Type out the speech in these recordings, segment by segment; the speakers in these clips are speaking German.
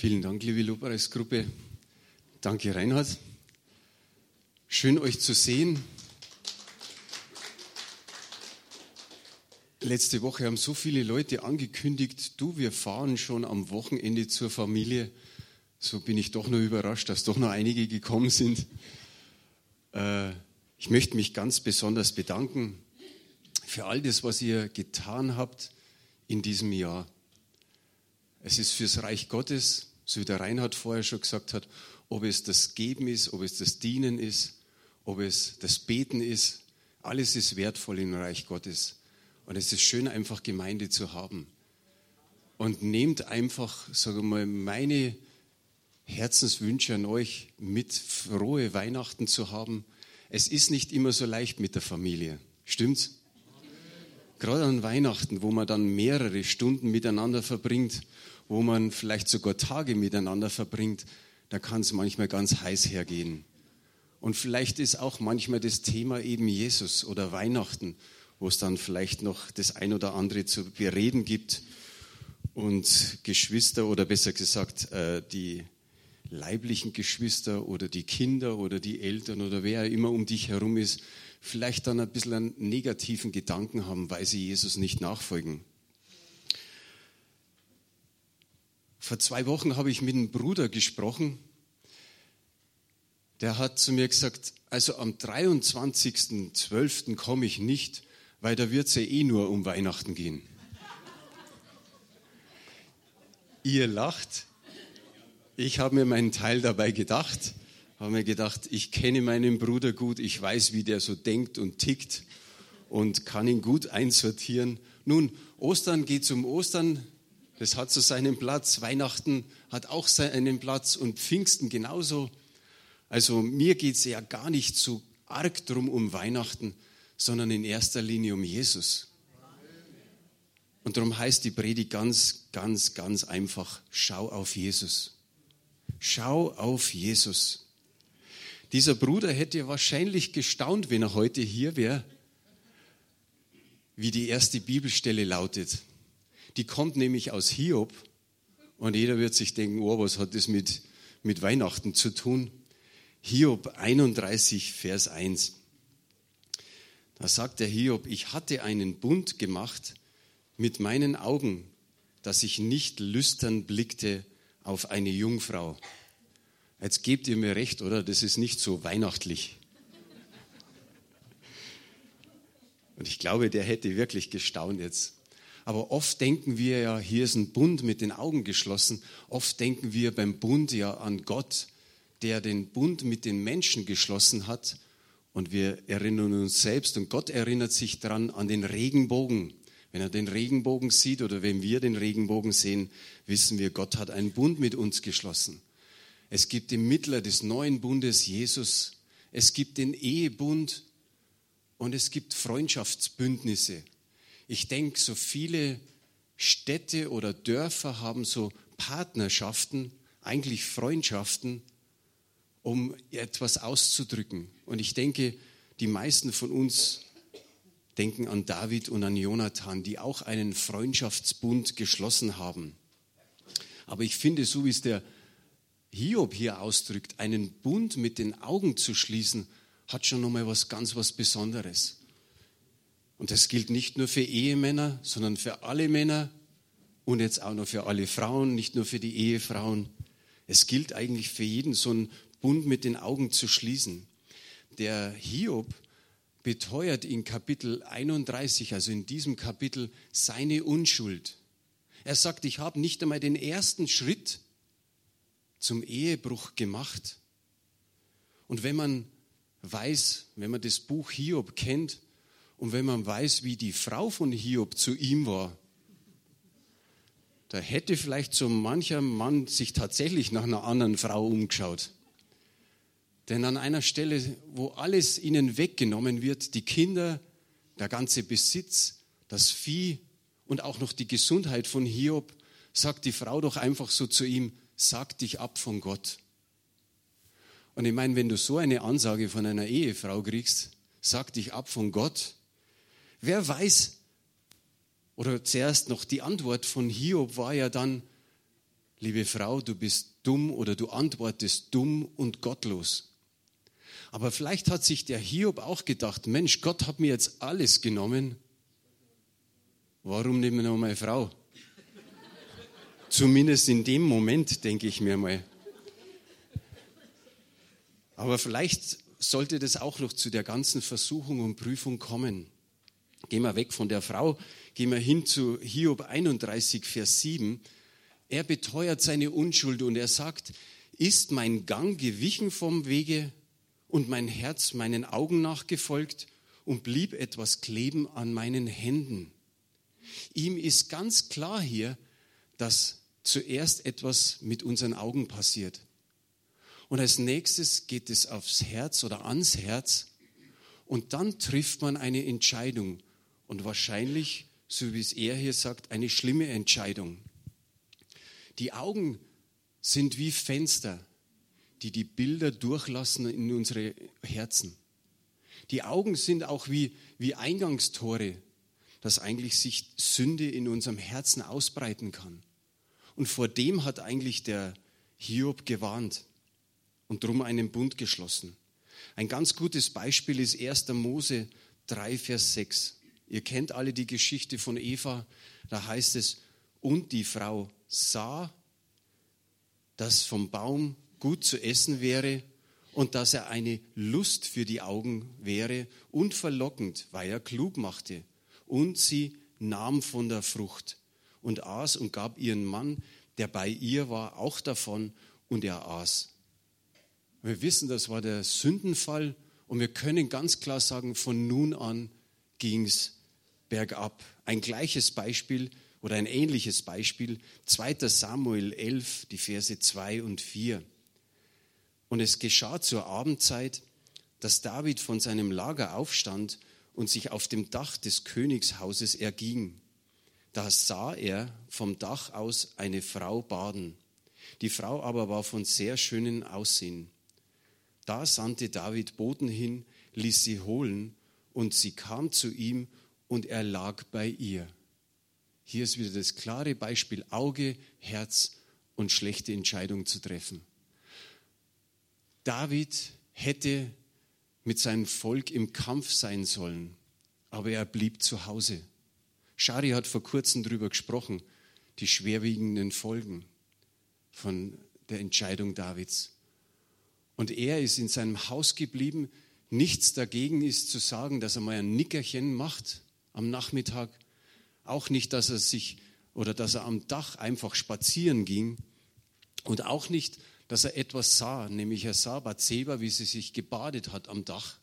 Vielen Dank, liebe Lobpreisgruppe. Danke, Reinhard. Schön, euch zu sehen. Letzte Woche haben so viele Leute angekündigt, du, wir fahren schon am Wochenende zur Familie. So bin ich doch nur überrascht, dass doch noch einige gekommen sind. Äh, ich möchte mich ganz besonders bedanken für all das, was ihr getan habt in diesem Jahr. Es ist fürs Reich Gottes, so wie der Reinhard vorher schon gesagt hat, ob es das Geben ist, ob es das Dienen ist, ob es das Beten ist. Alles ist wertvoll im Reich Gottes. Und es ist schön, einfach Gemeinde zu haben. Und nehmt einfach, sage mal, meine Herzenswünsche an euch mit, frohe Weihnachten zu haben. Es ist nicht immer so leicht mit der Familie. Stimmt's? Gerade an Weihnachten, wo man dann mehrere Stunden miteinander verbringt, wo man vielleicht sogar Tage miteinander verbringt, da kann es manchmal ganz heiß hergehen. Und vielleicht ist auch manchmal das Thema eben Jesus oder Weihnachten wo es dann vielleicht noch das ein oder andere zu bereden gibt. Und Geschwister oder besser gesagt äh, die leiblichen Geschwister oder die Kinder oder die Eltern oder wer immer um dich herum ist, vielleicht dann ein bisschen einen negativen Gedanken haben, weil sie Jesus nicht nachfolgen. Vor zwei Wochen habe ich mit einem Bruder gesprochen, der hat zu mir gesagt, also am 23.12. komme ich nicht, weil da wird es ja eh nur um Weihnachten gehen. Ihr lacht. Ich habe mir meinen Teil dabei gedacht, habe mir gedacht, ich kenne meinen Bruder gut, ich weiß, wie der so denkt und tickt und kann ihn gut einsortieren. Nun, Ostern geht es um Ostern, das hat so seinen Platz, Weihnachten hat auch seinen Platz und Pfingsten genauso. Also mir geht es ja gar nicht so arg drum um Weihnachten, sondern in erster Linie um Jesus. Und darum heißt die Predigt ganz, ganz, ganz einfach, schau auf Jesus. Schau auf Jesus. Dieser Bruder hätte wahrscheinlich gestaunt, wenn er heute hier wäre, wie die erste Bibelstelle lautet. Die kommt nämlich aus Hiob und jeder wird sich denken, oh, was hat das mit, mit Weihnachten zu tun? Hiob 31, Vers 1. Da sagt der Hiob, ich hatte einen Bund gemacht mit meinen Augen, dass ich nicht lüstern blickte auf eine Jungfrau. Jetzt gebt ihr mir recht, oder? Das ist nicht so weihnachtlich. Und ich glaube, der hätte wirklich gestaunt jetzt. Aber oft denken wir ja, hier ist ein Bund mit den Augen geschlossen. Oft denken wir beim Bund ja an Gott, der den Bund mit den Menschen geschlossen hat und wir erinnern uns selbst und Gott erinnert sich daran an den Regenbogen. Wenn er den Regenbogen sieht oder wenn wir den Regenbogen sehen, wissen wir, Gott hat einen Bund mit uns geschlossen. Es gibt den Mittler des neuen Bundes, Jesus. Es gibt den Ehebund und es gibt Freundschaftsbündnisse. Ich denke, so viele Städte oder Dörfer haben so Partnerschaften, eigentlich Freundschaften, um etwas auszudrücken. Und ich denke, die meisten von uns denken an David und an Jonathan, die auch einen Freundschaftsbund geschlossen haben. Aber ich finde, so wie es der Hiob hier ausdrückt, einen Bund mit den Augen zu schließen, hat schon nochmal was ganz was Besonderes. Und das gilt nicht nur für Ehemänner, sondern für alle Männer und jetzt auch noch für alle Frauen, nicht nur für die Ehefrauen. Es gilt eigentlich für jeden so ein Bund mit den Augen zu schließen. Der Hiob beteuert in Kapitel 31, also in diesem Kapitel, seine Unschuld. Er sagt, ich habe nicht einmal den ersten Schritt zum Ehebruch gemacht. Und wenn man weiß, wenn man das Buch Hiob kennt und wenn man weiß, wie die Frau von Hiob zu ihm war, da hätte vielleicht so mancher Mann sich tatsächlich nach einer anderen Frau umgeschaut. Denn an einer Stelle, wo alles ihnen weggenommen wird, die Kinder, der ganze Besitz, das Vieh und auch noch die Gesundheit von Hiob, sagt die Frau doch einfach so zu ihm, sag dich ab von Gott. Und ich meine, wenn du so eine Ansage von einer Ehefrau kriegst, sag dich ab von Gott, wer weiß, oder zuerst noch die Antwort von Hiob war ja dann, liebe Frau, du bist dumm oder du antwortest dumm und gottlos. Aber vielleicht hat sich der Hiob auch gedacht, Mensch, Gott hat mir jetzt alles genommen. Warum nehmen wir noch meine Frau? Zumindest in dem Moment, denke ich mir mal. Aber vielleicht sollte das auch noch zu der ganzen Versuchung und Prüfung kommen. Gehen wir weg von der Frau, gehen wir hin zu Hiob 31, Vers 7. Er beteuert seine Unschuld und er sagt, ist mein Gang gewichen vom Wege und mein Herz meinen Augen nachgefolgt und blieb etwas kleben an meinen Händen. Ihm ist ganz klar hier, dass zuerst etwas mit unseren Augen passiert. Und als nächstes geht es aufs Herz oder ans Herz und dann trifft man eine Entscheidung und wahrscheinlich, so wie es er hier sagt, eine schlimme Entscheidung. Die Augen sind wie Fenster, die die Bilder durchlassen in unsere Herzen. Die Augen sind auch wie, wie Eingangstore, dass eigentlich sich Sünde in unserem Herzen ausbreiten kann. Und vor dem hat eigentlich der Hiob gewarnt und drum einen Bund geschlossen. Ein ganz gutes Beispiel ist 1. Mose 3, Vers 6. Ihr kennt alle die Geschichte von Eva. Da heißt es, und die Frau sah, dass vom Baum gut zu essen wäre und dass er eine Lust für die Augen wäre und verlockend, weil er klug machte. Und sie nahm von der Frucht und aß und gab ihren Mann, der bei ihr war, auch davon und er aß. Wir wissen, das war der Sündenfall und wir können ganz klar sagen, von nun an ging es bergab. Ein gleiches Beispiel oder ein ähnliches Beispiel, 2 Samuel 11, die Verse 2 und 4. Und es geschah zur Abendzeit, dass David von seinem Lager aufstand und sich auf dem Dach des Königshauses erging. Da sah er vom Dach aus eine Frau baden. Die Frau aber war von sehr schönem Aussehen. Da sandte David Boten hin, ließ sie holen, und sie kam zu ihm, und er lag bei ihr. Hier ist wieder das klare Beispiel Auge, Herz und schlechte Entscheidung zu treffen. David hätte mit seinem Volk im Kampf sein sollen, aber er blieb zu Hause. Shari hat vor kurzem darüber gesprochen, die schwerwiegenden Folgen von der Entscheidung Davids. Und er ist in seinem Haus geblieben. Nichts dagegen ist zu sagen, dass er mal ein Nickerchen macht am Nachmittag. Auch nicht, dass er sich oder dass er am Dach einfach spazieren ging. Und auch nicht, dass er etwas sah, nämlich er sah Bathseba, wie sie sich gebadet hat am Dach.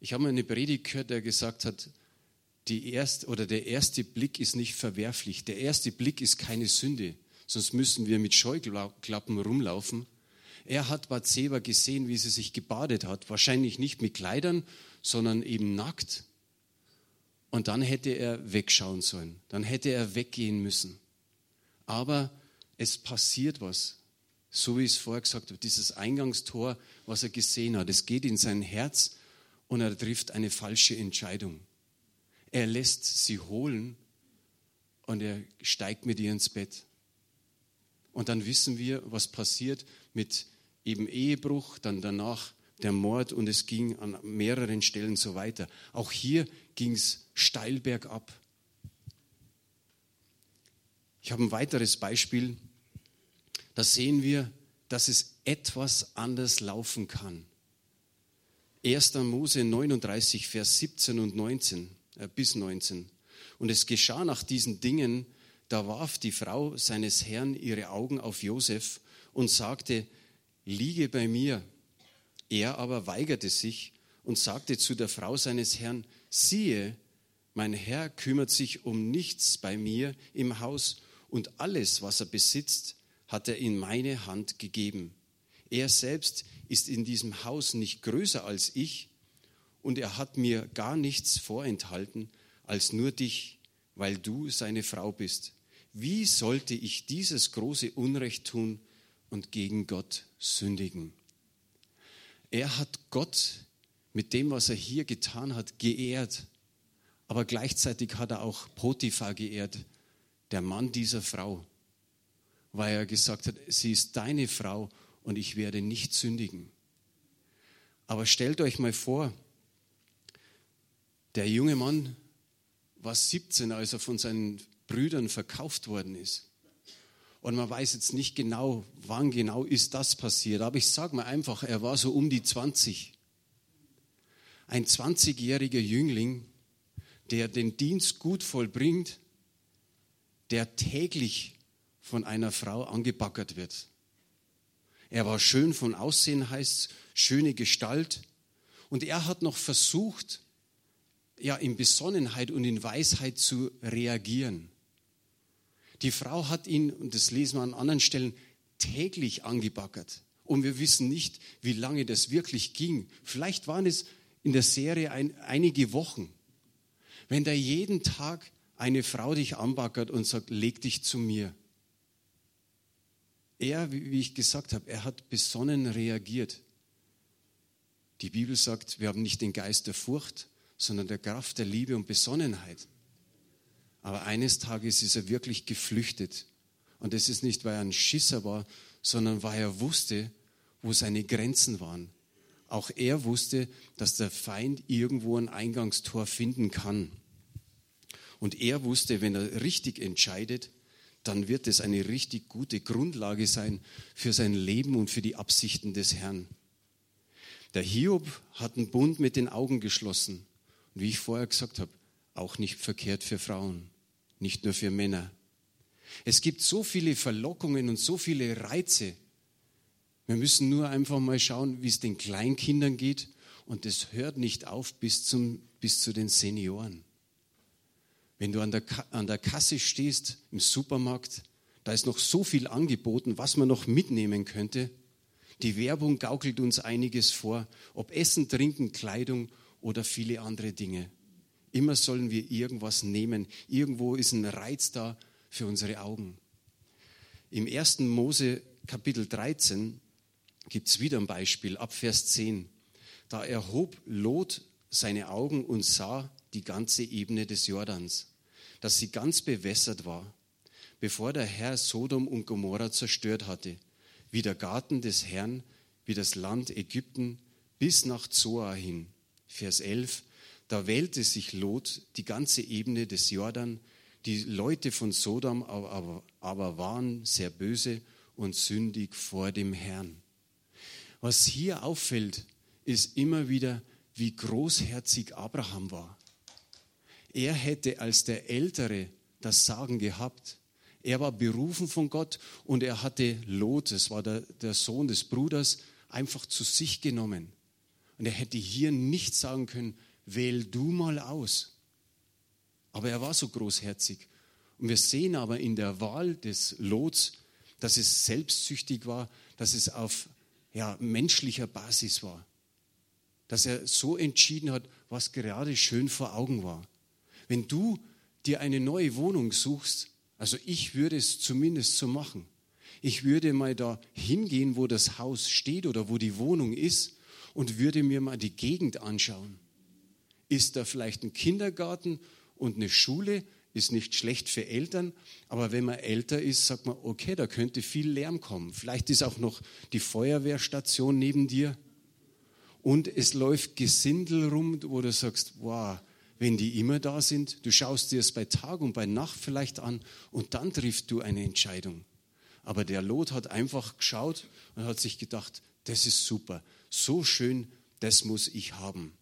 Ich habe mal eine Predigt gehört, der gesagt hat, die erst, oder der erste Blick ist nicht verwerflich. Der erste Blick ist keine Sünde, sonst müssen wir mit Scheuklappen rumlaufen. Er hat Bathseba gesehen, wie sie sich gebadet hat, wahrscheinlich nicht mit Kleidern, sondern eben nackt. Und dann hätte er wegschauen sollen, dann hätte er weggehen müssen. Aber es passiert was. So wie ich es vorher gesagt habe, dieses Eingangstor, was er gesehen hat, es geht in sein Herz und er trifft eine falsche Entscheidung. Er lässt sie holen und er steigt mit ihr ins Bett. Und dann wissen wir, was passiert mit eben Ehebruch, dann danach der Mord und es ging an mehreren Stellen so weiter. Auch hier ging es steil bergab. Ich habe ein weiteres Beispiel da sehen wir, dass es etwas anders laufen kann. 1. Mose 39, Vers 17 und 19, äh, bis 19. Und es geschah nach diesen Dingen, da warf die Frau seines Herrn ihre Augen auf Josef und sagte, liege bei mir. Er aber weigerte sich und sagte zu der Frau seines Herrn, siehe, mein Herr kümmert sich um nichts bei mir im Haus und alles, was er besitzt, hat er in meine Hand gegeben. Er selbst ist in diesem Haus nicht größer als ich und er hat mir gar nichts vorenthalten als nur dich, weil du seine Frau bist. Wie sollte ich dieses große Unrecht tun und gegen Gott sündigen? Er hat Gott mit dem, was er hier getan hat, geehrt, aber gleichzeitig hat er auch Potiphar geehrt, der Mann dieser Frau. weil er gesagt hat, sie ist deine Frau und ich werde nicht sündigen. Aber stellt euch mal vor, der junge Mann war 17, als er von seinen Brüdern verkauft worden ist. Und man weiß jetzt nicht genau, wann genau ist das passiert. Aber ich sage mal einfach, er war so um die 20. Ein 20-jähriger Jüngling, der den Dienst gut vollbringt, der täglich von einer Frau angebackert wird. Er war schön von Aussehen, heißt schöne Gestalt. Und er hat noch versucht, ja, in Besonnenheit und in Weisheit zu reagieren. Die Frau hat ihn, und das lesen wir an anderen Stellen, täglich angebackert. Und wir wissen nicht, wie lange das wirklich ging. Vielleicht waren es in der Serie ein, einige Wochen. Wenn da jeden Tag eine Frau dich anbackert und sagt, leg dich zu mir. Er, wie ich gesagt habe, er hat besonnen reagiert. Die Bibel sagt, wir haben nicht den Geist der Furcht, sondern der Kraft der Liebe und Besonnenheit. Aber eines Tages ist er wirklich geflüchtet. Und das ist nicht, weil er ein Schisser war, sondern weil er wusste, wo seine Grenzen waren. Auch er wusste, dass der Feind irgendwo ein Eingangstor finden kann. Und er wusste, wenn er richtig entscheidet, dann wird es eine richtig gute Grundlage sein für sein Leben und für die Absichten des Herrn. Der Hiob hat einen Bund mit den Augen geschlossen. Und wie ich vorher gesagt habe, auch nicht verkehrt für Frauen, nicht nur für Männer. Es gibt so viele Verlockungen und so viele Reize. Wir müssen nur einfach mal schauen, wie es den Kleinkindern geht. Und es hört nicht auf bis, zum, bis zu den Senioren. Wenn du an der, an der Kasse stehst im Supermarkt, da ist noch so viel angeboten, was man noch mitnehmen könnte. Die Werbung gaukelt uns einiges vor, ob Essen, Trinken, Kleidung oder viele andere Dinge. Immer sollen wir irgendwas nehmen. Irgendwo ist ein Reiz da für unsere Augen. Im 1. Mose Kapitel 13 gibt es wieder ein Beispiel, ab Vers 10. Da erhob Lot seine Augen und sah die ganze Ebene des Jordans, dass sie ganz bewässert war, bevor der Herr Sodom und Gomorra zerstört hatte, wie der Garten des Herrn, wie das Land Ägypten bis nach Zoar hin. Vers 11, da wählte sich Lot die ganze Ebene des Jordan. Die Leute von Sodom aber, aber waren sehr böse und sündig vor dem Herrn. Was hier auffällt, ist immer wieder, wie großherzig Abraham war. Er hätte als der Ältere das Sagen gehabt. Er war berufen von Gott und er hatte Lot, das war der, der Sohn des Bruders, einfach zu sich genommen. Und er hätte hier nicht sagen können, wähl du mal aus. Aber er war so großherzig. Und wir sehen aber in der Wahl des Lots, dass es selbstsüchtig war, dass es auf ja, menschlicher Basis war. Dass er so entschieden hat, was gerade schön vor Augen war. Wenn du dir eine neue Wohnung suchst, also ich würde es zumindest so machen. Ich würde mal da hingehen, wo das Haus steht oder wo die Wohnung ist und würde mir mal die Gegend anschauen. Ist da vielleicht ein Kindergarten und eine Schule? Ist nicht schlecht für Eltern, aber wenn man älter ist, sagt man, okay, da könnte viel Lärm kommen. Vielleicht ist auch noch die Feuerwehrstation neben dir und es läuft Gesindel rum, wo du sagst, wow, wenn die immer da sind, du schaust dir es bei Tag und bei Nacht vielleicht an und dann triffst du eine Entscheidung. Aber der Lot hat einfach geschaut und hat sich gedacht, das ist super, so schön, das muss ich haben.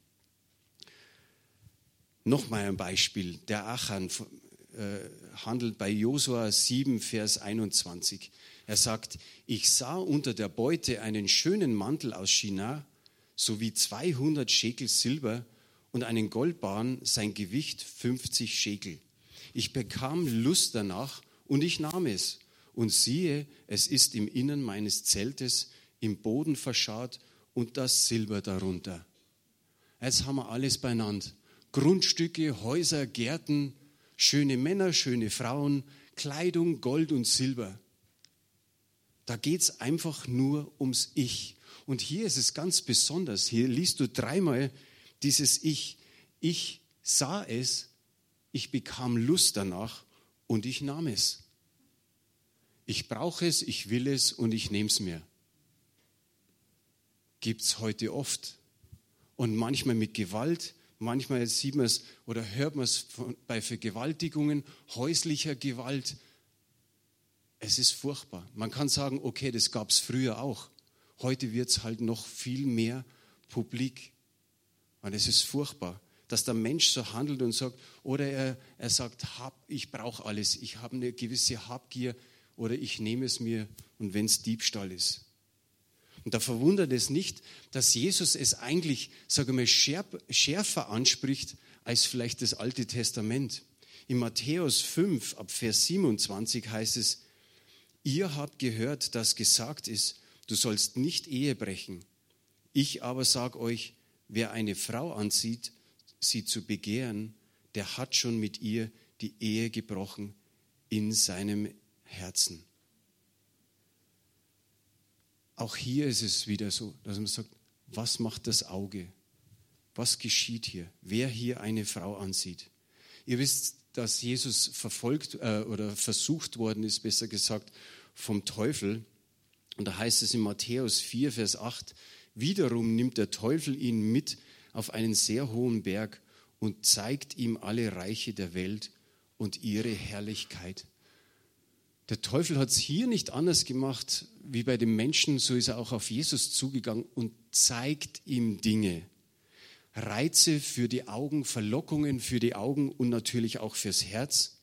Nochmal ein Beispiel. Der Achan äh, handelt bei Josua 7, Vers 21. Er sagt, ich sah unter der Beute einen schönen Mantel aus China sowie 200 Schekel Silber und einen Goldbahn, sein Gewicht 50 Schekel. Ich bekam Lust danach und ich nahm es. Und siehe, es ist im Innern meines Zeltes im Boden verscharrt und das Silber darunter. Jetzt haben wir alles beieinander. Grundstücke, Häuser, Gärten, schöne Männer, schöne Frauen, Kleidung, Gold und Silber. Da geht es einfach nur ums Ich. Und hier ist es ganz besonders. Hier liest du dreimal dieses Ich. Ich sah es, ich bekam Lust danach und ich nahm es. Ich brauche es, ich will es und ich nehme es mir. Gibt es heute oft. Und manchmal mit Gewalt, manchmal sieht man es oder hört man es bei Vergewaltigungen, häuslicher Gewalt. Es ist furchtbar. Man kann sagen, okay, das gab es früher auch. Heute wird es halt noch viel mehr publik. Und es ist furchtbar, dass der Mensch so handelt und sagt, oder er, er sagt, hab, ich brauche alles, ich habe eine gewisse Habgier oder ich nehme es mir und wenn es Diebstahl ist. Und da verwundert es nicht, dass Jesus es eigentlich, sage mal, schärfer anspricht als vielleicht das Alte Testament. In Matthäus 5 ab Vers 27 heißt es, ihr habt gehört, dass gesagt ist, du sollst nicht Ehe brechen. Ich aber sage euch, wer eine Frau ansieht, sie zu begehren, der hat schon mit ihr die Ehe gebrochen in seinem Herzen. Auch hier ist es wieder so, dass man sagt, was macht das Auge? Was geschieht hier? Wer hier eine Frau ansieht? Ihr wisst, dass Jesus verfolgt äh, oder versucht worden ist, besser gesagt, vom Teufel. Und da heißt es in Matthäus 4, Vers 8, wiederum nimmt der Teufel ihn mit auf einen sehr hohen Berg und zeigt ihm alle Reiche der Welt und ihre Herrlichkeit. Der Teufel hat es hier nicht anders gemacht wie bei dem Menschen, so ist er auch auf Jesus zugegangen und zeigt ihm Dinge. Reize für die Augen, Verlockungen für die Augen und natürlich auch fürs Herz.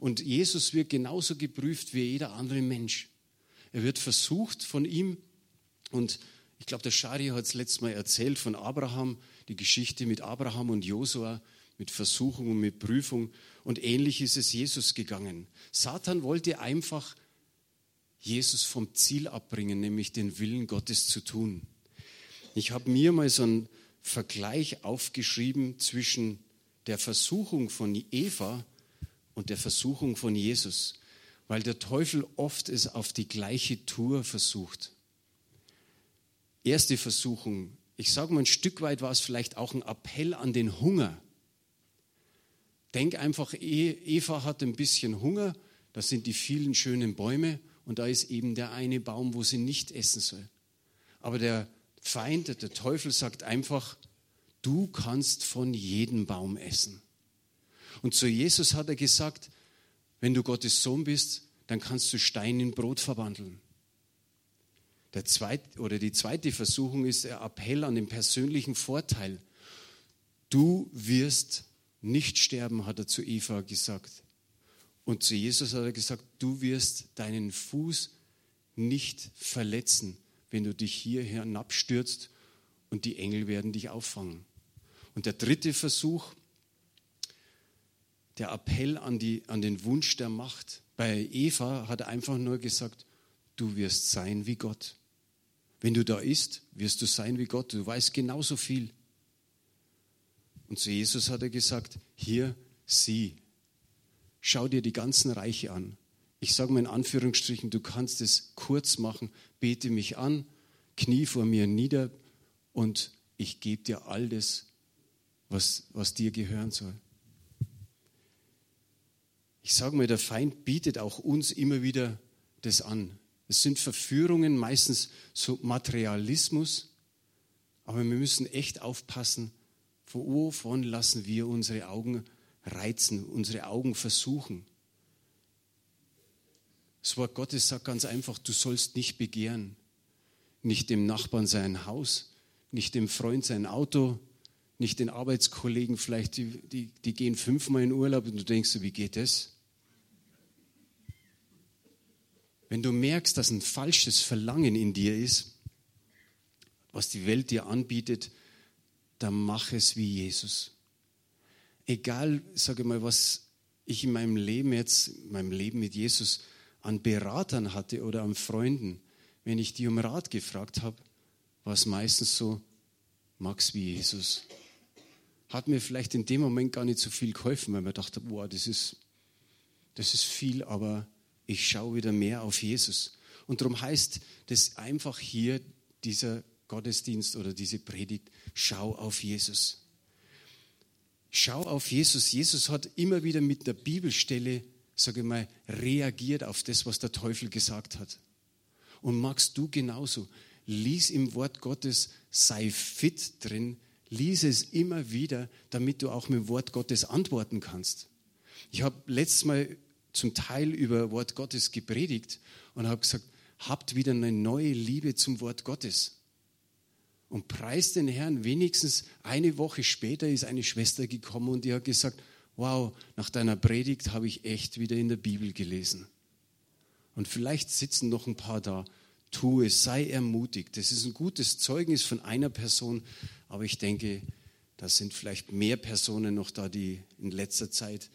Und Jesus wird genauso geprüft wie jeder andere Mensch. Er wird versucht von ihm. Und ich glaube, der Shari hat es letztes Mal erzählt von Abraham, die Geschichte mit Abraham und Josua, mit Versuchung und mit Prüfung. Und ähnlich ist es Jesus gegangen. Satan wollte einfach Jesus vom Ziel abbringen, nämlich den Willen Gottes zu tun. Ich habe mir mal so einen Vergleich aufgeschrieben zwischen der Versuchung von Eva und der Versuchung von Jesus, weil der Teufel oft es auf die gleiche Tour versucht. Erste Versuchung, ich sage mal ein Stück weit war es vielleicht auch ein Appell an den Hunger. Denk einfach, e, Eva hat ein bisschen Hunger, das sind die vielen schönen Bäume und da ist eben der eine Baum, wo sie nicht essen soll. Aber der Feind, der Teufel sagt einfach, du kannst von jedem Baum essen. Und zu Jesus hat er gesagt, wenn du Gottes Sohn bist, dann kannst du Stein in Brot verwandeln. Der zweite, oder die zweite Versuchung ist der Appell an den persönlichen Vorteil. Du wirst nicht sterben, hat er zu Eva gesagt. Und zu Jesus hat er gesagt, du wirst deinen Fuß nicht verletzen, wenn du dich hier hinabstürzt und die Engel werden dich auffangen. Und der dritte Versuch, der Appell an, die, an den Wunsch der Macht. Bei Eva hat er einfach nur gesagt, du wirst sein wie Gott. Wenn du da isst, wirst du sein wie Gott. Du weißt genauso viel. Und zu Jesus hat er gesagt, hier, sieh, schau dir die ganzen Reiche an. Ich sage mal in Anführungsstrichen, du kannst es kurz machen, bete mich an, knie vor mir nieder und ich gebe dir all das, was, was dir gehören soll. Ich sage mal, der Feind bietet auch uns immer wieder das an. Es sind Verführungen, meistens so Materialismus, aber wir müssen echt aufpassen, wovon lassen wir unsere Augen reizen, unsere Augen versuchen. Das Wort Gottes sagt ganz einfach, du sollst nicht begehren, nicht dem Nachbarn sein Haus, nicht dem Freund sein Auto, nicht den Arbeitskollegen, vielleicht die, die, die gehen fünfmal in Urlaub und du denkst, wie geht das? Wenn du merkst, dass ein falsches Verlangen in dir ist, was die Welt dir anbietet, dann mach es wie Jesus. Egal, sage mal, was ich in meinem Leben jetzt, in meinem Leben mit Jesus an Beratern hatte oder an Freunden, wenn ich die um Rat gefragt habe, war es meistens so, mag's wie Jesus. Hat mir vielleicht in dem Moment gar nicht so viel geholfen, weil man dachte, boah, das ist, das ist viel, aber ich schaue wieder mehr auf Jesus. Und darum heißt das einfach hier dieser Gottesdienst oder diese Predigt, schau auf Jesus. Schau auf Jesus. Jesus hat immer wieder mit der Bibelstelle sage ich mal, reagiert auf das, was der Teufel gesagt hat. Und magst du genauso. Lies im Wort Gottes, sei fit drin, lies es immer wieder, damit du auch mit dem Wort Gottes antworten kannst. Ich habe letztes Mal zum Teil über Wort Gottes gepredigt und habe gesagt, habt wieder eine neue Liebe zum Wort Gottes. Und preist den Herrn, wenigstens eine Woche später ist eine Schwester gekommen und die hat gesagt, wow, nach deiner Predigt habe ich echt wieder in der Bibel gelesen. Und vielleicht sitzen noch ein paar da. Tu es, sei ermutigt. Das ist ein gutes Zeugnis von einer Person, aber ich denke, da sind vielleicht mehr Personen noch da, die in letzter Zeit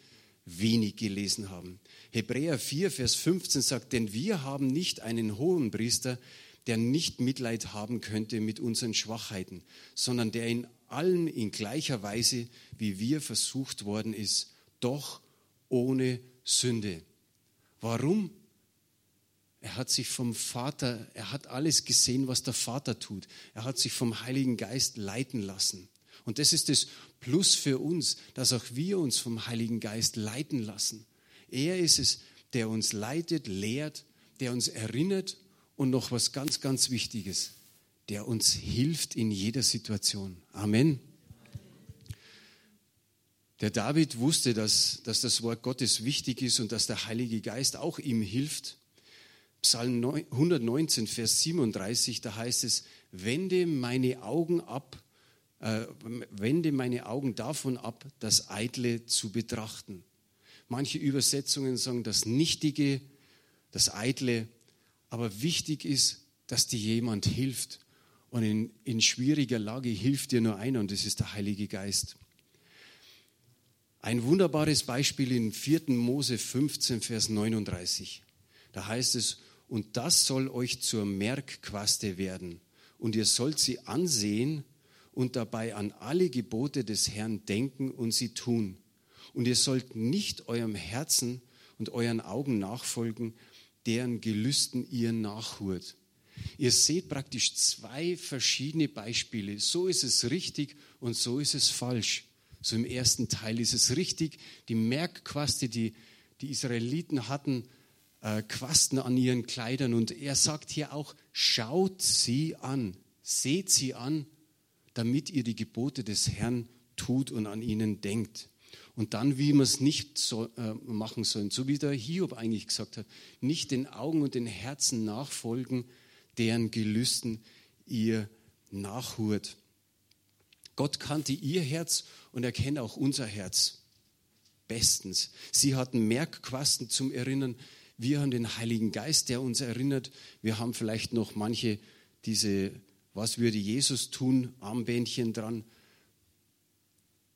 wenig gelesen haben. Hebräer 4, Vers 15 sagt, denn wir haben nicht einen hohen Priester, der nicht Mitleid haben könnte mit unseren Schwachheiten, sondern der in allen in gleicher Weise wie wir versucht worden ist, doch ohne Sünde. Warum? Er hat sich vom Vater, er hat alles gesehen, was der Vater tut. Er hat sich vom Heiligen Geist leiten lassen. Und das ist das Plus für uns, dass auch wir uns vom Heiligen Geist leiten lassen. Er ist es, der uns leitet, lehrt, der uns erinnert und noch was ganz, ganz Wichtiges, der uns hilft in jeder Situation. Amen. Der David wusste, dass, dass das Wort Gottes wichtig ist und dass der Heilige Geist auch ihm hilft. Psalm 119, Vers 37, da heißt es, wende meine Augen ab äh, wende meine Augen davon ab, das Eitle zu betrachten. Manche Übersetzungen sagen das Nichtige, das Eitle, aber wichtig ist, dass dir jemand hilft. Und in, in schwieriger Lage hilft dir nur einer und das ist der Heilige Geist. Ein wunderbares Beispiel in 4. Mose 15, Vers 39. Da heißt es, und das soll euch zur Merkquaste werden. Und ihr sollt sie ansehen und dabei an alle Gebote des Herrn denken und sie tun. Und ihr sollt nicht eurem Herzen und euren Augen nachfolgen, deren Gelüsten ihr nachhurt. Ihr seht praktisch zwei verschiedene Beispiele. So ist es richtig und so ist es falsch. So im ersten Teil ist es richtig. Die Merkquaste, die die Israeliten hatten, äh, Quasten an ihren Kleidern. Und er sagt hier auch, schaut sie an, seht sie an damit ihr die Gebote des Herrn tut und an ihnen denkt. Und dann, wie wir es nicht so, äh, machen sollen, so wie der Hiob eigentlich gesagt hat, nicht den Augen und den Herzen nachfolgen, deren Gelüsten ihr nachhurt. Gott kannte ihr Herz und er kennt auch unser Herz bestens. Sie hatten Merkquasten zum Erinnern. Wir haben den Heiligen Geist, der uns erinnert. Wir haben vielleicht noch manche diese was würde Jesus tun? Armbändchen dran.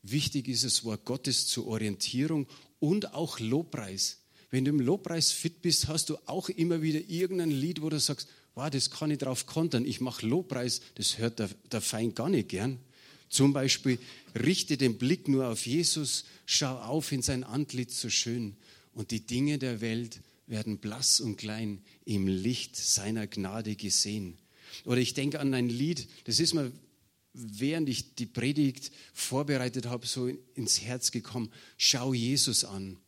Wichtig ist das Wort Gottes zur Orientierung und auch Lobpreis. Wenn du im Lobpreis fit bist, hast du auch immer wieder irgendein Lied, wo du sagst, wow, das kann ich drauf kontern. Ich mache Lobpreis, das hört der, der Feind gar nicht gern. Zum Beispiel, richte den Blick nur auf Jesus, schau auf in sein Antlitz so schön und die Dinge der Welt werden blass und klein im Licht seiner Gnade gesehen. Oder ich denke an ein Lied, das ist mir, während ich die Predigt vorbereitet habe, so ins Herz gekommen. Schau Jesus an.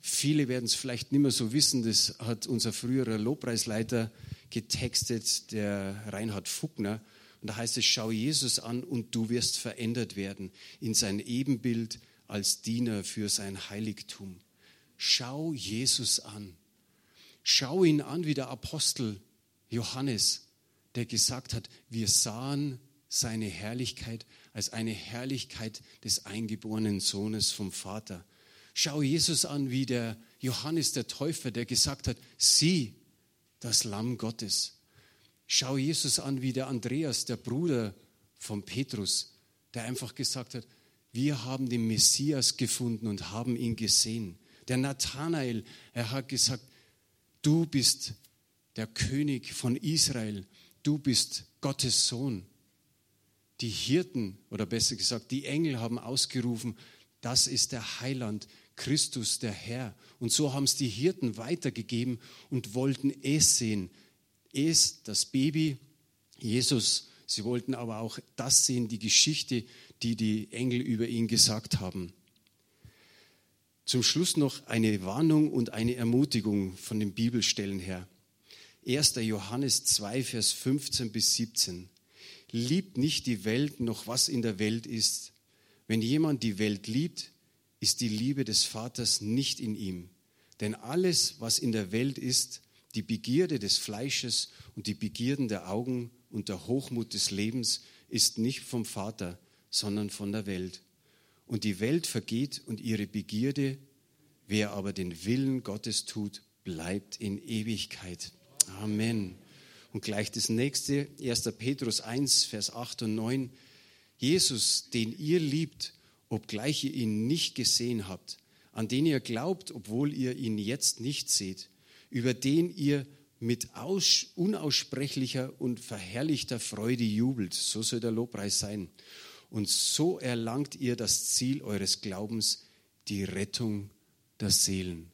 Viele werden es vielleicht nicht mehr so wissen, das hat unser früherer Lobpreisleiter getextet, der Reinhard Fuckner. Und da heißt es, schau Jesus an und du wirst verändert werden in sein Ebenbild als Diener für sein Heiligtum. Schau Jesus an. Schau ihn an wie der Apostel Johannes der gesagt hat, wir sahen seine Herrlichkeit als eine Herrlichkeit des eingeborenen Sohnes vom Vater. Schau Jesus an, wie der Johannes der Täufer, der gesagt hat, sieh das Lamm Gottes. Schau Jesus an, wie der Andreas, der Bruder von Petrus, der einfach gesagt hat, wir haben den Messias gefunden und haben ihn gesehen. Der Nathanael, er hat gesagt, du bist der König von Israel du bist Gottes Sohn. Die Hirten, oder besser gesagt, die Engel haben ausgerufen, das ist der Heiland, Christus, der Herr. Und so haben es die Hirten weitergegeben und wollten es sehen. Es, das Baby, Jesus. Sie wollten aber auch das sehen, die Geschichte, die die Engel über ihn gesagt haben. Zum Schluss noch eine Warnung und eine Ermutigung von den Bibelstellen her. 1. Johannes 2, Vers 15 bis 17. Liebt nicht die Welt noch was in der Welt ist. Wenn jemand die Welt liebt, ist die Liebe des Vaters nicht in ihm. Denn alles, was in der Welt ist, die Begierde des Fleisches und die Begierden der Augen und der Hochmut des Lebens, ist nicht vom Vater, sondern von der Welt. Und die Welt vergeht und ihre Begierde, wer aber den Willen Gottes tut, bleibt in Ewigkeit. Amen. Und gleich das nächste, 1. Petrus 1, Vers 8 und 9. Jesus, den ihr liebt, obgleich ihr ihn nicht gesehen habt, an den ihr glaubt, obwohl ihr ihn jetzt nicht seht, über den ihr mit unaussprechlicher und verherrlichter Freude jubelt. So soll der Lobpreis sein. Und so erlangt ihr das Ziel eures Glaubens, die Rettung der Seelen.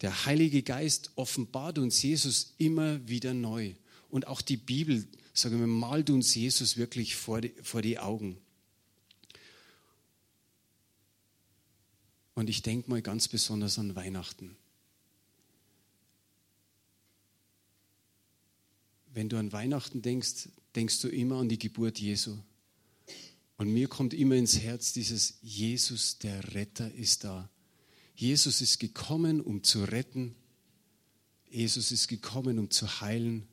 Der Heilige Geist offenbart uns Jesus immer wieder neu. Und auch die Bibel, sagen wir, malt uns Jesus wirklich vor die, vor die Augen. Und ich denke mal ganz besonders an Weihnachten. Wenn du an Weihnachten denkst, denkst du immer an die Geburt Jesu. Und mir kommt immer ins Herz dieses Jesus, der Retter, ist da. Jesus ist gekommen, um zu retten. Jesus ist gekommen, um zu heilen.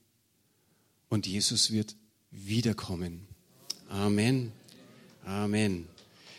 Und Jesus wird wiederkommen. Amen. Amen.